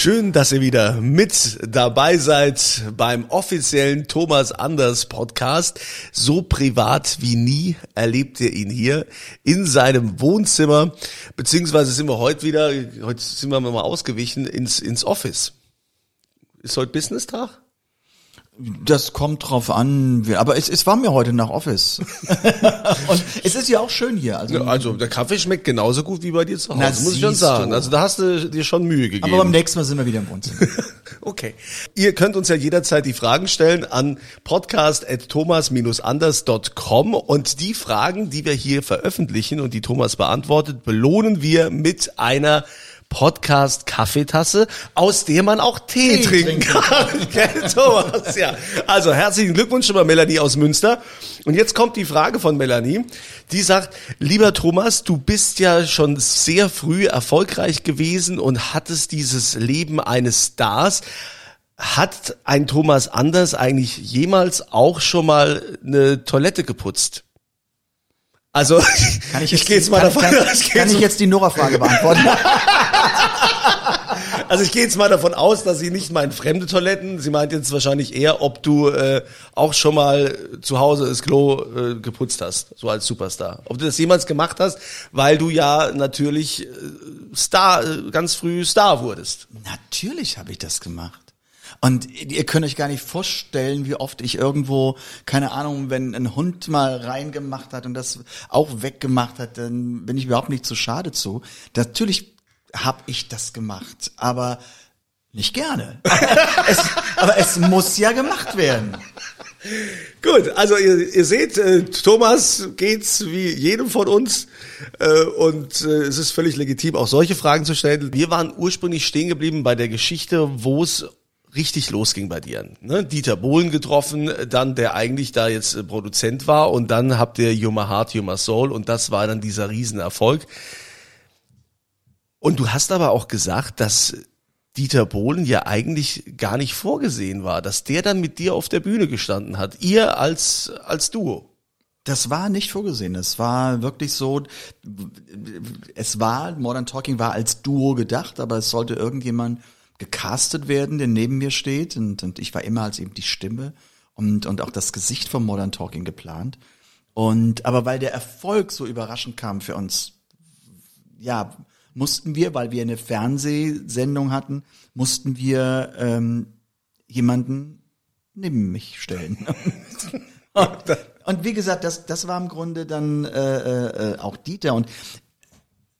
Schön, dass ihr wieder mit dabei seid beim offiziellen Thomas Anders Podcast. So privat wie nie erlebt ihr ihn hier in seinem Wohnzimmer. Beziehungsweise sind wir heute wieder, heute sind wir mal ausgewichen ins, ins Office. Ist heute Business-Tag? Das kommt drauf an, aber es, es war mir heute nach Office. Und es ist ja auch schön hier. Also, Also der Kaffee schmeckt genauso gut wie bei dir zu Hause, Na, muss ich schon sagen. du. Also da hast du dir schon Mühe gegeben. aber beim nächsten Mal sind wir wieder im Wohnzimmer. Okay. Ihr könnt uns ja jederzeit die Fragen stellen an podcast.thomas-anders.com und die Fragen, die wir hier veröffentlichen und die Thomas beantwortet, belohnen wir mit einer Podcast-Kaffeetasse, aus der man auch Tee, Tee trinken kann. Gell, Thomas? Ja. Also herzlichen Glückwunsch schon mal Melanie aus Münster. Und jetzt kommt die Frage von Melanie. Die sagt, lieber Thomas, du bist ja schon sehr früh erfolgreich gewesen und hattest dieses Leben eines Stars. Hat ein Thomas Anders eigentlich jemals auch schon mal eine Toilette geputzt? Also, Kann ich ich jetzt, gehe jetzt mal kann, davon kann, aus, ich kann jetzt ich jetzt die Nora-Frage beantworten? Also ich gehe jetzt mal davon aus, dass sie nicht meint fremde Toiletten. Sie meint jetzt wahrscheinlich eher, ob du äh, auch schon mal zu Hause das Klo äh, geputzt hast, so als Superstar. Ob du das jemals gemacht hast, weil du ja natürlich äh, Star, äh, ganz früh Star wurdest. Natürlich habe ich das gemacht. Und ihr könnt euch gar nicht vorstellen, wie oft ich irgendwo, keine Ahnung, wenn ein Hund mal reingemacht hat und das auch weggemacht hat, dann bin ich überhaupt nicht zu schade zu. Natürlich habe ich das gemacht, aber nicht gerne. es, aber es muss ja gemacht werden. Gut, also ihr, ihr seht, äh, Thomas geht's wie jedem von uns äh, und äh, es ist völlig legitim, auch solche Fragen zu stellen. Wir waren ursprünglich stehen geblieben bei der Geschichte, wo es richtig losging bei dir. Ne? Dieter Bohlen getroffen, dann der eigentlich da jetzt äh, Produzent war und dann habt ihr You My Heart, You My Soul und das war dann dieser Riesenerfolg. Und du hast aber auch gesagt, dass Dieter Bohlen ja eigentlich gar nicht vorgesehen war, dass der dann mit dir auf der Bühne gestanden hat. Ihr als, als Duo. Das war nicht vorgesehen. Es war wirklich so, es war, Modern Talking war als Duo gedacht, aber es sollte irgendjemand gecastet werden, der neben mir steht und, und ich war immer als eben die Stimme und, und auch das Gesicht von Modern Talking geplant. Und, aber weil der Erfolg so überraschend kam für uns, ja, mussten wir, weil wir eine Fernsehsendung hatten, mussten wir ähm, jemanden neben mich stellen. und, und wie gesagt, das, das war im Grunde dann äh, äh, auch Dieter und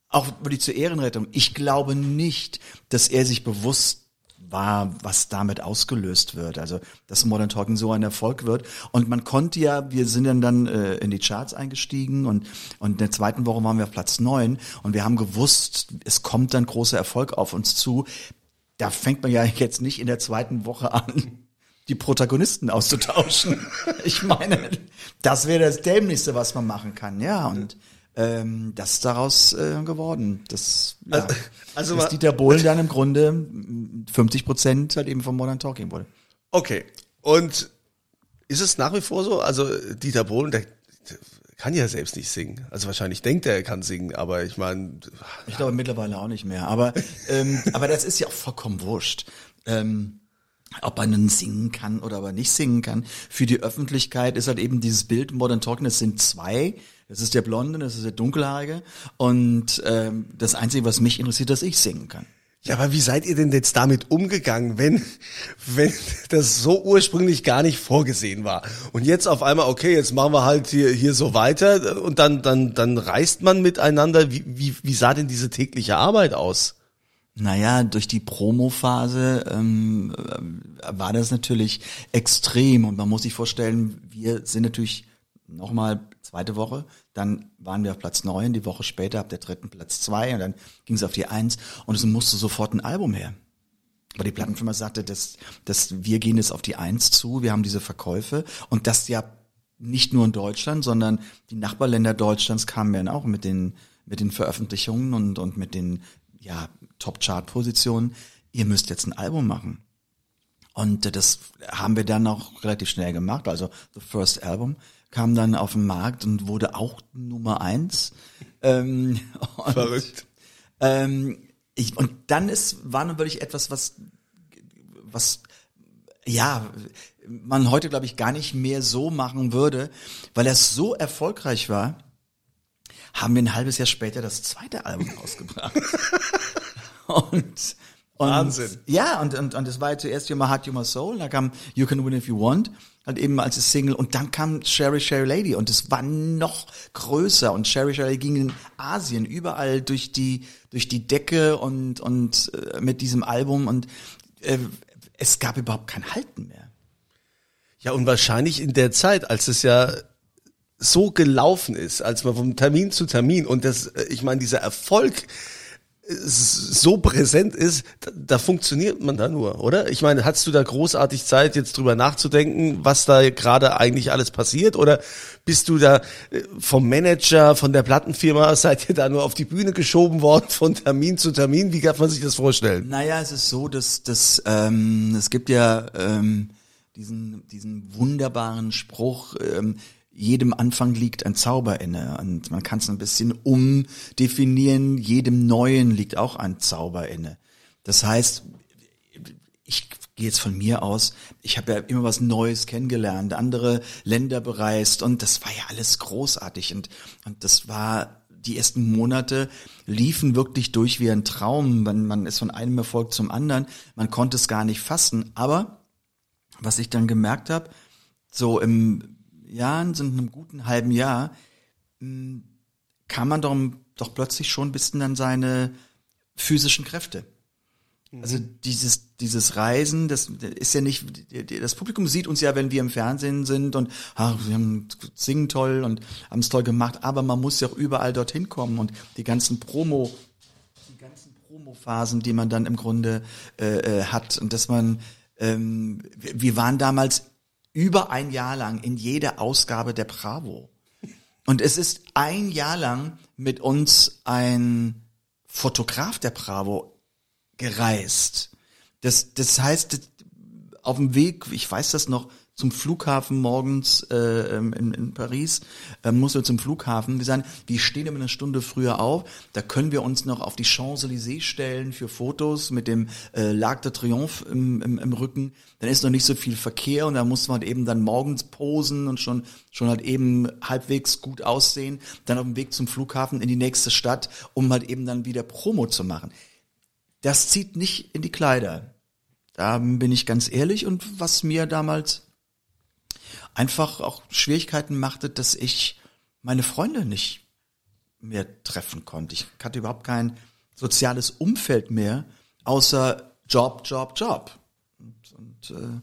auch wirklich zur Ehrenrettung. Ich glaube nicht, dass er sich bewusst war, was damit ausgelöst wird. Also, dass Modern Talking so ein Erfolg wird. Und man konnte ja, wir sind dann, dann äh, in die Charts eingestiegen und, und in der zweiten Woche waren wir auf Platz neun und wir haben gewusst, es kommt dann großer Erfolg auf uns zu. Da fängt man ja jetzt nicht in der zweiten Woche an, die Protagonisten auszutauschen. Ich meine, das wäre das Dämlichste, was man machen kann, ja. Und ähm, das ist daraus äh, geworden. Das, ja, Also- also dass Dieter Bohlen dann im Grunde mm, 50 Prozent halt eben von Modern Talking wurde. Okay. Und ist es nach wie vor so? Also Dieter Bohlen, der, der kann ja selbst nicht singen. Also wahrscheinlich denkt er, er kann singen, aber ich meine, Ich glaube mittlerweile auch nicht mehr. Aber, ähm, aber das ist ja auch vollkommen wurscht. Ähm, ob man nun singen kann oder aber nicht singen kann. Für die Öffentlichkeit ist halt eben dieses Bild Modern Talking, das sind zwei. Das ist der Blonde, das ist der Dunkelhaarige. Und ähm, das Einzige, was mich interessiert, dass ich singen kann. Ja, aber wie seid ihr denn jetzt damit umgegangen, wenn, wenn das so ursprünglich gar nicht vorgesehen war? Und jetzt auf einmal, okay, jetzt machen wir halt hier, hier so weiter und dann, dann, dann reist man miteinander. Wie, wie, wie sah denn diese tägliche Arbeit aus? Naja, durch die Promo-Phase ähm, äh, war das natürlich extrem und man muss sich vorstellen, wir sind natürlich nochmal zweite Woche, dann waren wir auf Platz neun, die Woche später ab der dritten Platz zwei und dann ging es auf die eins und es musste sofort ein Album her. Aber die Plattenfirma sagte, dass, dass wir gehen jetzt auf die eins zu, wir haben diese Verkäufe und das ja nicht nur in Deutschland, sondern die Nachbarländer Deutschlands kamen ja auch mit den mit den Veröffentlichungen und und mit den ja Top-Chart-Positionen. Ihr müsst jetzt ein Album machen. Und das haben wir dann auch relativ schnell gemacht. Also The First Album kam dann auf den Markt und wurde auch Nummer eins. Ähm, und, Verrückt. Ähm, ich, und dann ist, war nun wirklich etwas, was, was, ja, man heute, glaube ich, gar nicht mehr so machen würde, weil er so erfolgreich war, haben wir ein halbes Jahr später das zweite Album rausgebracht. und, und Wahnsinn. Ja, und, und, und es war ja zuerst You My Heart, You My Soul, da kam You Can Win If You Want, halt eben als Single, und dann kam Sherry Sherry Lady, und es war noch größer, und Sherry Sherry Lady ging in Asien überall durch die, durch die Decke und, und äh, mit diesem Album, und äh, es gab überhaupt kein Halten mehr. Ja, und wahrscheinlich in der Zeit, als es ja so gelaufen ist, als man vom Termin zu Termin und das, äh, ich meine, dieser Erfolg so präsent ist, da, da funktioniert man da nur, oder? Ich meine, hast du da großartig Zeit, jetzt drüber nachzudenken, was da gerade eigentlich alles passiert? Oder bist du da äh, vom Manager, von der Plattenfirma, seid ihr da nur auf die Bühne geschoben worden, von Termin zu Termin? Wie kann man sich das vorstellen? Naja, es ist so, dass, dass ähm, es gibt ja ähm, diesen, diesen wunderbaren Spruch, ähm, jedem Anfang liegt ein Zauber inne. Und man kann es ein bisschen umdefinieren, jedem Neuen liegt auch ein Zauber inne. Das heißt, ich gehe jetzt von mir aus, ich habe ja immer was Neues kennengelernt, andere Länder bereist und das war ja alles großartig und, und das war die ersten Monate liefen wirklich durch wie ein Traum. Man, man ist von einem Erfolg zum anderen. Man konnte es gar nicht fassen. Aber was ich dann gemerkt habe, so im Jahren, sind einem guten halben Jahr, mh, kam man doch, doch plötzlich schon ein bisschen an seine physischen Kräfte. Also dieses, dieses Reisen, das ist ja nicht, das Publikum sieht uns ja, wenn wir im Fernsehen sind und ach, wir haben, singen toll und haben es toll gemacht, aber man muss ja auch überall dorthin kommen und die ganzen Promo, die ganzen Promo-Phasen, die man dann im Grunde äh, äh, hat und dass man, ähm, wir waren damals über ein Jahr lang in jeder Ausgabe der Bravo. Und es ist ein Jahr lang mit uns ein Fotograf der Bravo gereist. Das, das heißt, auf dem Weg, ich weiß das noch, zum Flughafen morgens äh, in, in Paris, äh, muss wir zum Flughafen. Wir sagen, wir stehen immer eine Stunde früher auf, da können wir uns noch auf die Champs-Élysées stellen für Fotos mit dem äh, L'arc de Triomphe im, im, im Rücken. Dann ist noch nicht so viel Verkehr und da muss man halt eben dann morgens posen und schon, schon halt eben halbwegs gut aussehen, dann auf dem Weg zum Flughafen in die nächste Stadt, um halt eben dann wieder Promo zu machen. Das zieht nicht in die Kleider. Da bin ich ganz ehrlich und was mir damals einfach auch Schwierigkeiten machte, dass ich meine Freunde nicht mehr treffen konnte. Ich hatte überhaupt kein soziales Umfeld mehr, außer Job, Job, Job. Und, und äh,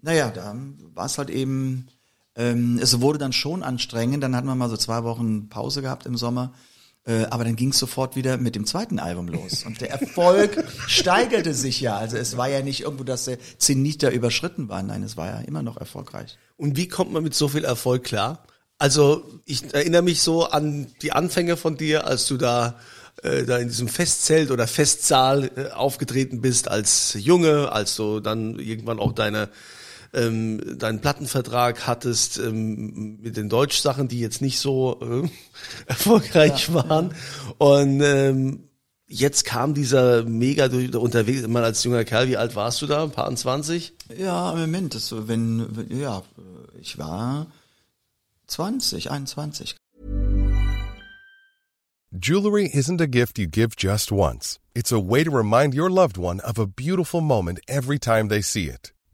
naja, da war es halt eben, ähm, es wurde dann schon anstrengend, dann hatten wir mal so zwei Wochen Pause gehabt im Sommer. Äh, aber dann ging es sofort wieder mit dem zweiten Album los. Und der Erfolg steigerte sich ja. Also es war ja nicht irgendwo, dass der Zenit da überschritten war. Nein, es war ja immer noch erfolgreich. Und wie kommt man mit so viel Erfolg klar? Also ich erinnere mich so an die Anfänge von dir, als du da äh, da in diesem Festzelt oder Festsaal äh, aufgetreten bist als Junge, als du dann irgendwann auch deine ähm, deinen Plattenvertrag hattest ähm, mit den Deutschsachen, die jetzt nicht so äh, erfolgreich waren. Und ähm, jetzt kam dieser mega durch, unterwegs, mal als junger Kerl, wie alt warst du da? Ein paar 20? Ja, im Moment, das, so, wenn, wenn- ja, ich war 20, 21. Jewelry isn't a gift you give just once. It's a way to remind your loved one of a beautiful moment every time they see it.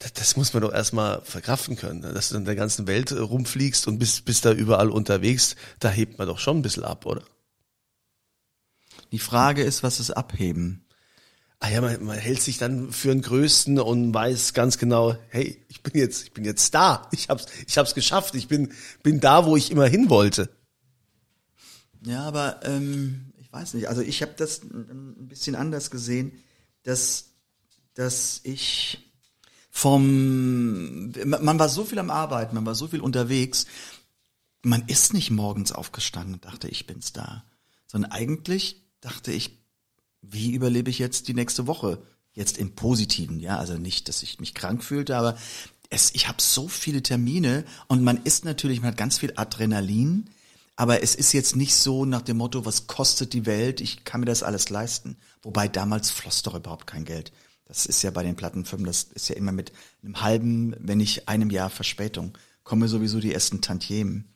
das, das muss man doch erstmal verkraften können, ne? dass du in der ganzen Welt äh, rumfliegst und bist, bist da überall unterwegs, da hebt man doch schon ein bisschen ab, oder? Die Frage ist, was ist abheben? Ah ja, man, man hält sich dann für den Größten und weiß ganz genau, hey, ich bin jetzt, ich bin jetzt da, ich hab's, ich hab's geschafft, ich bin, bin da, wo ich immer hin wollte. Ja, aber ähm, ich weiß nicht. Also ich habe das ein ein bisschen anders gesehen, dass dass ich vom man war so viel am Arbeiten, man war so viel unterwegs. Man ist nicht morgens aufgestanden und dachte, ich bin's da, sondern eigentlich dachte ich, wie überlebe ich jetzt die nächste Woche? Jetzt im Positiven, ja, also nicht, dass ich mich krank fühlte, aber es, ich habe so viele Termine und man ist natürlich, man hat ganz viel Adrenalin, aber es ist jetzt nicht so nach dem Motto, was kostet die Welt, ich kann mir das alles leisten. Wobei damals floss doch überhaupt kein Geld. Das ist ja bei den Plattenfirmen, das ist ja immer mit einem halben, wenn nicht einem Jahr Verspätung, kommen sowieso die ersten Tantiemen,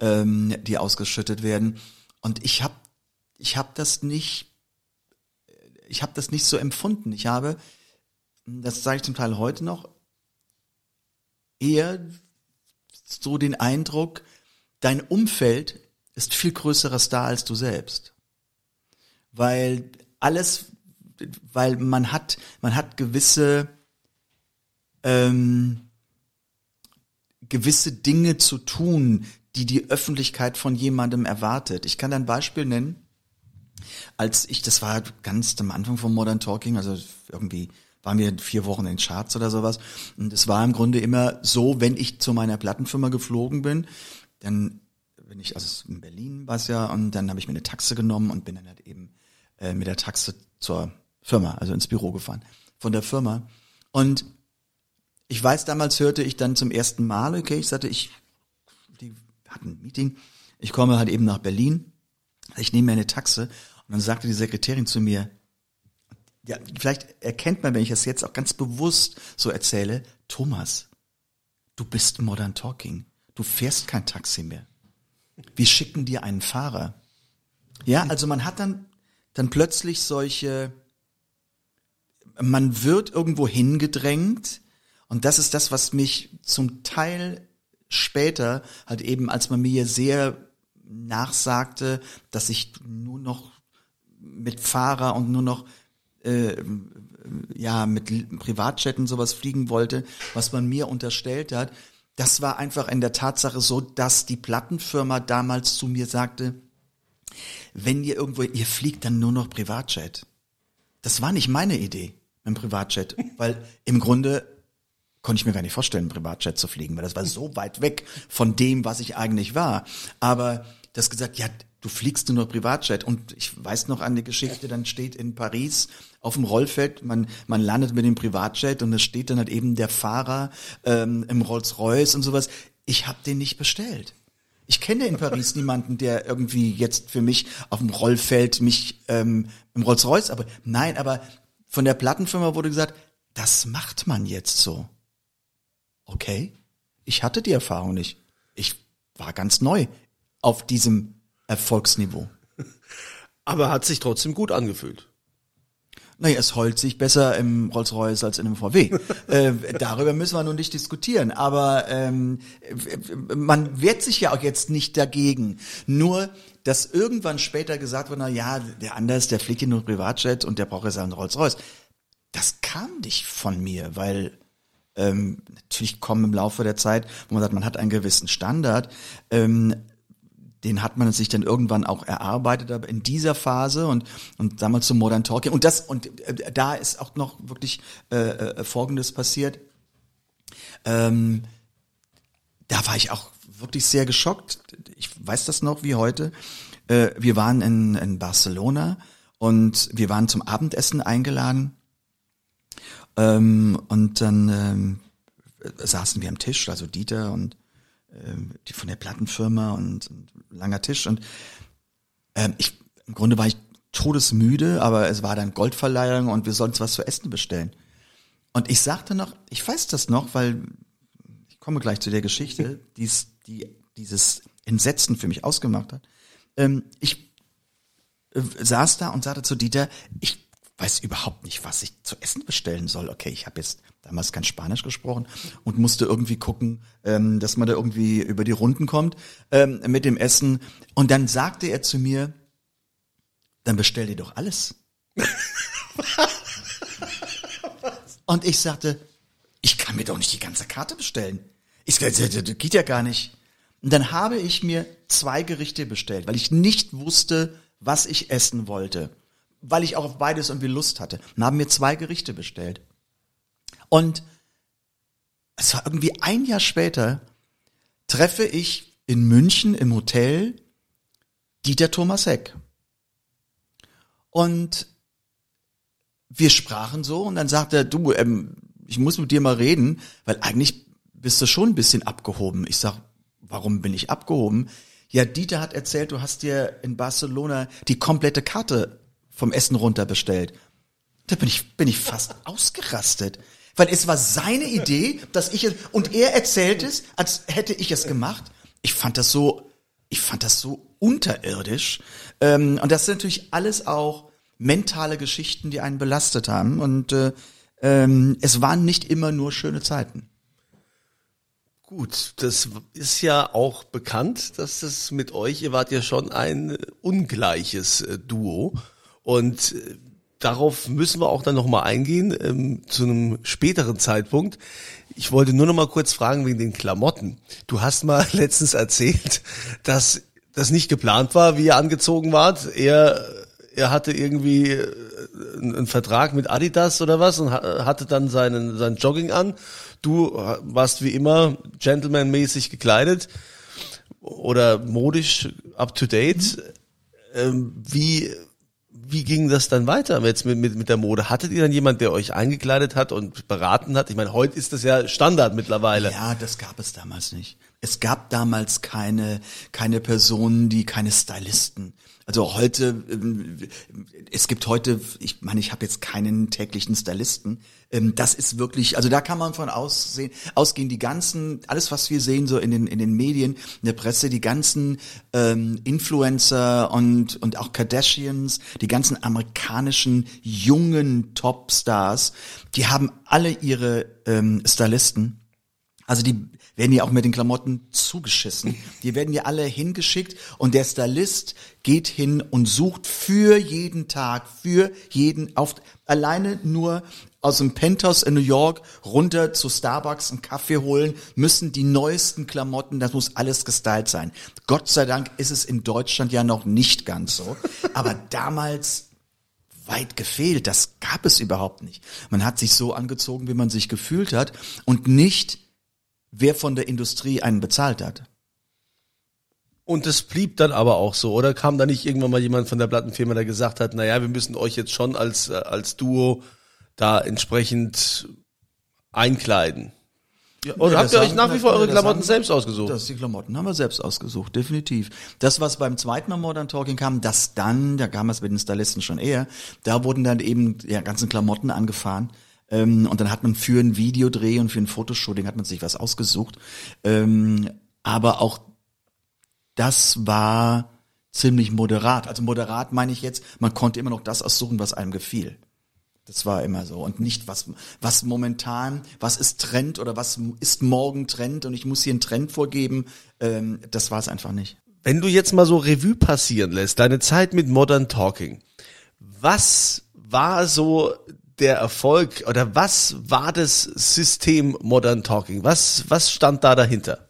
ähm, die ausgeschüttet werden. Und ich habe ich hab das nicht, ich habe das nicht so empfunden. Ich habe, das sage ich zum Teil heute noch, eher so den Eindruck, dein Umfeld ist viel größeres da als du selbst. Weil alles, weil man hat, man hat gewisse, ähm, gewisse Dinge zu tun, die die Öffentlichkeit von jemandem erwartet. Ich kann da ein Beispiel nennen. Als ich, das war ganz am Anfang von Modern Talking, also irgendwie waren wir vier Wochen in Charts oder sowas. Und es war im Grunde immer so, wenn ich zu meiner Plattenfirma geflogen bin, dann bin ich, also in Berlin war es ja, und dann habe ich mir eine Taxe genommen und bin dann halt eben äh, mit der Taxe zur Firma, also ins Büro gefahren, von der Firma. Und ich weiß, damals hörte ich dann zum ersten Mal, okay, ich sagte, ich, die hatten ein Meeting, ich komme halt eben nach Berlin, ich nehme mir eine Taxe und dann sagte die Sekretärin zu mir, ja, vielleicht erkennt man, wenn ich das jetzt auch ganz bewusst so erzähle, Thomas, du bist Modern Talking, du fährst kein Taxi mehr. Wir schicken dir einen Fahrer. Ja, also man hat dann, dann plötzlich solche, man wird irgendwo hingedrängt und das ist das, was mich zum Teil später halt eben, als man mir sehr nachsagte, dass ich nur noch mit Fahrer und nur noch äh, ja mit Privatjet sowas fliegen wollte, was man mir unterstellt hat. Das war einfach in der Tatsache so, dass die Plattenfirma damals zu mir sagte, wenn ihr irgendwo, ihr fliegt dann nur noch Privatjet. Das war nicht meine Idee mit dem Privatjet, weil im Grunde konnte ich mir gar nicht vorstellen, Privatjet zu fliegen, weil das war so weit weg von dem, was ich eigentlich war. Aber das gesagt, ja, du fliegst nur noch Privatjet. Und ich weiß noch an die Geschichte, dann steht in Paris auf dem Rollfeld, man, man landet mit dem Privatjet und es steht dann halt eben der Fahrer ähm, im Rolls-Royce und sowas. Ich habe den nicht bestellt. Ich kenne in Paris niemanden, der irgendwie jetzt für mich auf dem Rollfeld mich ähm, im Rolls-Royce, aber nein, aber von der Plattenfirma wurde gesagt, das macht man jetzt so. Okay, ich hatte die Erfahrung nicht. Ich war ganz neu auf diesem Erfolgsniveau. Aber hat sich trotzdem gut angefühlt. Naja, es heult sich besser im Rolls-Royce als in einem VW. äh, darüber müssen wir nun nicht diskutieren. Aber ähm, man wehrt sich ja auch jetzt nicht dagegen. Nur, dass irgendwann später gesagt wird, na ja, der Anders, der fliegt hier nur Privatjet und der braucht jetzt einen Rolls-Royce. das kam nicht von mir, weil ähm, natürlich kommen im Laufe der Zeit, wo man sagt, man hat einen gewissen Standard, ähm, den hat man sich dann irgendwann auch erarbeitet, aber in dieser Phase und und damals zum Modern Talking und das und äh, da ist auch noch wirklich äh, äh, Folgendes passiert. Ähm, da war ich auch wirklich sehr geschockt. Ich weiß das noch wie heute. Äh, wir waren in, in Barcelona und wir waren zum Abendessen eingeladen. Ähm, und dann ähm, saßen wir am Tisch, also Dieter und ähm, die von der Plattenfirma und, und langer Tisch. Und ähm, ich im Grunde war ich todesmüde, aber es war dann Goldverleihung und wir sollten was zu essen bestellen. Und ich sagte noch, ich weiß das noch, weil ich komme gleich zu der Geschichte, dies, die dieses Entsetzen für mich ausgemacht hat. Ähm, ich äh, saß da und sagte zu Dieter, ich weiß überhaupt nicht, was ich zu essen bestellen soll. Okay, ich habe jetzt damals kein Spanisch gesprochen und musste irgendwie gucken, ähm, dass man da irgendwie über die Runden kommt ähm, mit dem Essen. Und dann sagte er zu mir, dann bestell dir doch alles. und ich sagte, ich kann mir doch nicht die ganze Karte bestellen. Ich das geht ja gar nicht. Und dann habe ich mir zwei Gerichte bestellt, weil ich nicht wusste, was ich essen wollte. Weil ich auch auf beides irgendwie Lust hatte. Und haben mir zwei Gerichte bestellt. Und es war irgendwie ein Jahr später, treffe ich in München im Hotel Dieter Thomas Heck. Und wir sprachen so und dann sagte er, du, ähm, ich muss mit dir mal reden, weil eigentlich bist du schon ein bisschen abgehoben. Ich sag, warum bin ich abgehoben? Ja, Dieter hat erzählt, du hast dir in Barcelona die komplette Karte vom Essen runter bestellt. Da bin ich, bin ich fast ausgerastet. Weil es war seine Idee, dass ich es, und er erzählt es, als hätte ich es gemacht. Ich fand das so, ich fand das so unterirdisch. Ähm, und das sind natürlich alles auch mentale Geschichten, die einen belastet haben. Und äh, ähm, es waren nicht immer nur schöne Zeiten. Gut, das ist ja auch bekannt, dass das mit euch, ihr wart ja schon ein ungleiches äh, Duo und äh, darauf müssen wir auch dann nochmal eingehen ähm, zu einem späteren Zeitpunkt. Ich wollte nur noch mal kurz fragen wegen den Klamotten. Du hast mal letztens erzählt, dass das nicht geplant war, wie ihr angezogen wart. Er, er hatte irgendwie äh, einen Vertrag mit Adidas oder was und hatte dann seinen, seinen Jogging an Du warst wie immer gentlemanmäßig gekleidet oder modisch up to date. Ähm, wie wie ging das dann weiter jetzt mit, mit, mit der Mode? Hattet ihr dann jemand, der euch eingekleidet hat und beraten hat? Ich meine, heute ist das ja Standard mittlerweile. Ja, das gab es damals nicht. Es gab damals keine, keine Personen, die keine Stylisten. Also heute, ähm, es gibt heute, ich meine, ich habe jetzt keinen täglichen Stylisten. Ähm, das ist wirklich, also da kann man von aussehen, ausgehen, die ganzen, alles was wir sehen so in den in den Medien, in der Presse, die ganzen ähm, Influencer und und auch Kardashians, die ganzen amerikanischen jungen Topstars, die haben alle ihre ähm, Stylisten. Also die werden ja auch mit den Klamotten zugeschissen. Die werden ja alle hingeschickt und der Stylist geht hin und sucht für jeden Tag, für jeden, auf, alleine nur aus dem Penthouse in New York runter zu Starbucks einen Kaffee holen, müssen die neuesten Klamotten, das muss alles gestylt sein. Gott sei Dank ist es in Deutschland ja noch nicht ganz so. Aber damals weit gefehlt. Das gab es überhaupt nicht. Man hat sich so angezogen, wie man sich gefühlt hat und nicht wer von der Industrie einen bezahlt hat. Und es blieb dann aber auch so, oder kam da nicht irgendwann mal jemand von der Plattenfirma, der gesagt hat, naja, wir müssen euch jetzt schon als, äh, als Duo da entsprechend einkleiden? Ja, oder habt ihr euch nach wie vor eure Klamotten haben- selbst ausgesucht? Das die Klamotten haben wir selbst ausgesucht, definitiv. Das, was beim zweiten Mal Modern Talking kam, das dann, da kam es mit den Stylisten schon eher, da wurden dann eben ja ganzen Klamotten angefahren. Ähm, und dann hat man für ein Videodreh und für ein Fotoshooting hat man sich was ausgesucht. Ähm, aber auch das war ziemlich moderat. Also moderat meine ich jetzt, man konnte immer noch das aussuchen, was einem gefiel. Das war immer so und nicht was was momentan was ist Trend oder was ist morgen Trend und ich muss hier einen Trend vorgeben. Ähm, das war es einfach nicht. Wenn du jetzt mal so Revue passieren lässt, deine Zeit mit Modern Talking, was war so der Erfolg oder was war das System Modern Talking? Was, was stand da dahinter?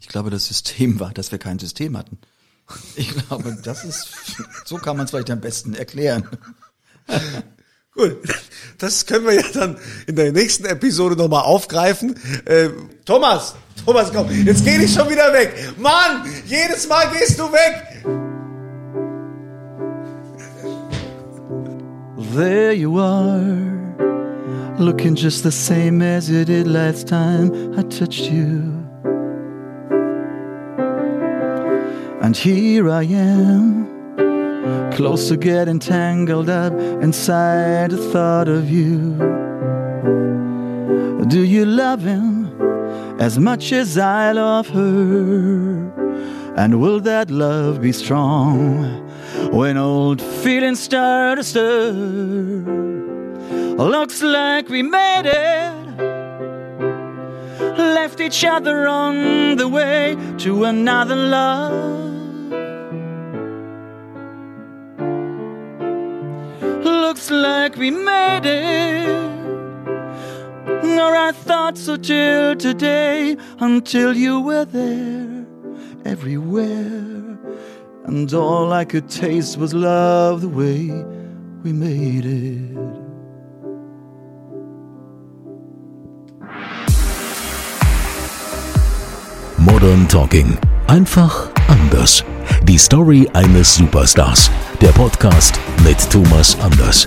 Ich glaube, das System war, dass wir kein System hatten. Ich glaube, das ist, so kann man es vielleicht am besten erklären. Gut, das können wir ja dann in der nächsten Episode nochmal aufgreifen. Äh, Thomas, Thomas, komm, jetzt geh ich schon wieder weg. Mann, jedes Mal gehst du weg. There you are, looking just the same as you did last time I touched you. And here I am, close to getting tangled up inside the thought of you. Do you love him as much as I love her? And will that love be strong when old feelings start to stir? Looks like we made it. Left each other on the way to another love. Looks like we made it. Nor I thought so till today, until you were there, everywhere. And all I could taste was love the way we made it. Modern Talking. Einfach anders. Die Story eines Superstars. Der Podcast mit Thomas Anders.